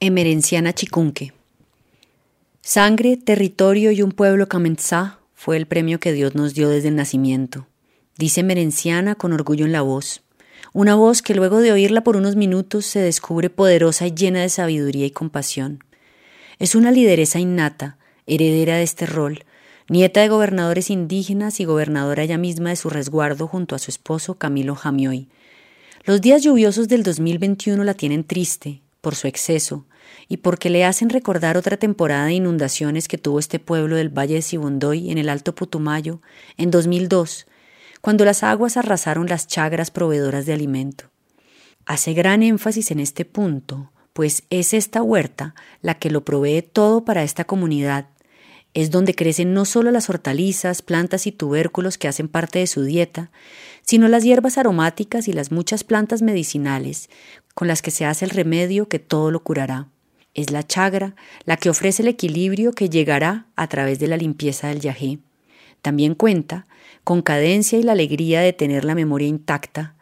Emerenciana Chicunque. Sangre, territorio y un pueblo Kamenzá fue el premio que Dios nos dio desde el nacimiento. Dice Merenciana con orgullo en la voz. Una voz que luego de oírla por unos minutos se descubre poderosa y llena de sabiduría y compasión. Es una lideresa innata, heredera de este rol, nieta de gobernadores indígenas y gobernadora ella misma de su resguardo junto a su esposo Camilo Jamioy. Los días lluviosos del 2021 la tienen triste, por su exceso y porque le hacen recordar otra temporada de inundaciones que tuvo este pueblo del Valle de Sibundoy en el Alto Putumayo en 2002, cuando las aguas arrasaron las chagras proveedoras de alimento. Hace gran énfasis en este punto, pues es esta huerta la que lo provee todo para esta comunidad. Es donde crecen no solo las hortalizas, plantas y tubérculos que hacen parte de su dieta, sino las hierbas aromáticas y las muchas plantas medicinales, con las que se hace el remedio que todo lo curará. Es la chagra la que ofrece el equilibrio que llegará a través de la limpieza del yajé. También cuenta con cadencia y la alegría de tener la memoria intacta,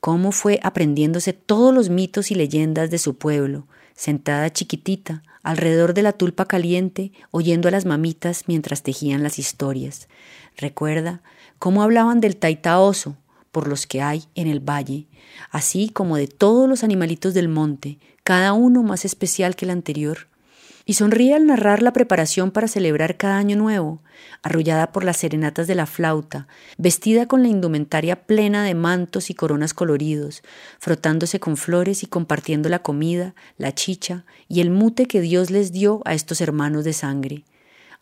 cómo fue aprendiéndose todos los mitos y leyendas de su pueblo, sentada chiquitita, alrededor de la tulpa caliente, oyendo a las mamitas mientras tejían las historias. Recuerda cómo hablaban del taitaoso, por los que hay en el valle, así como de todos los animalitos del monte, cada uno más especial que el anterior. Y sonríe al narrar la preparación para celebrar cada año nuevo, arrullada por las serenatas de la flauta, vestida con la indumentaria plena de mantos y coronas coloridos, frotándose con flores y compartiendo la comida, la chicha y el mute que Dios les dio a estos hermanos de sangre.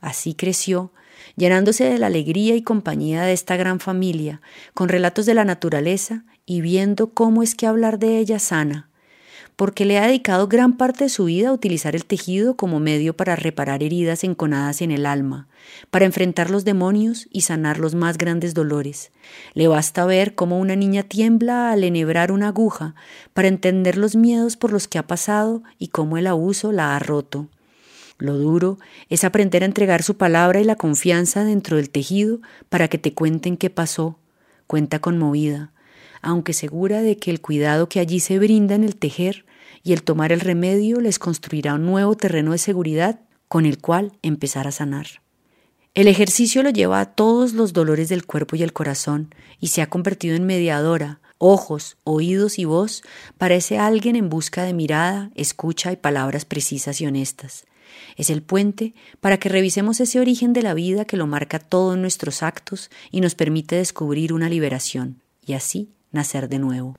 Así creció, llenándose de la alegría y compañía de esta gran familia, con relatos de la naturaleza y viendo cómo es que hablar de ella sana, porque le ha dedicado gran parte de su vida a utilizar el tejido como medio para reparar heridas enconadas en el alma, para enfrentar los demonios y sanar los más grandes dolores. Le basta ver cómo una niña tiembla al enhebrar una aguja para entender los miedos por los que ha pasado y cómo el abuso la ha roto. Lo duro es aprender a entregar su palabra y la confianza dentro del tejido para que te cuenten qué pasó. Cuenta conmovida, aunque segura de que el cuidado que allí se brinda en el tejer y el tomar el remedio les construirá un nuevo terreno de seguridad con el cual empezar a sanar. El ejercicio lo lleva a todos los dolores del cuerpo y el corazón y se ha convertido en mediadora, ojos, oídos y voz para ese alguien en busca de mirada, escucha y palabras precisas y honestas. Es el puente para que revisemos ese origen de la vida que lo marca todo en nuestros actos y nos permite descubrir una liberación y así nacer de nuevo.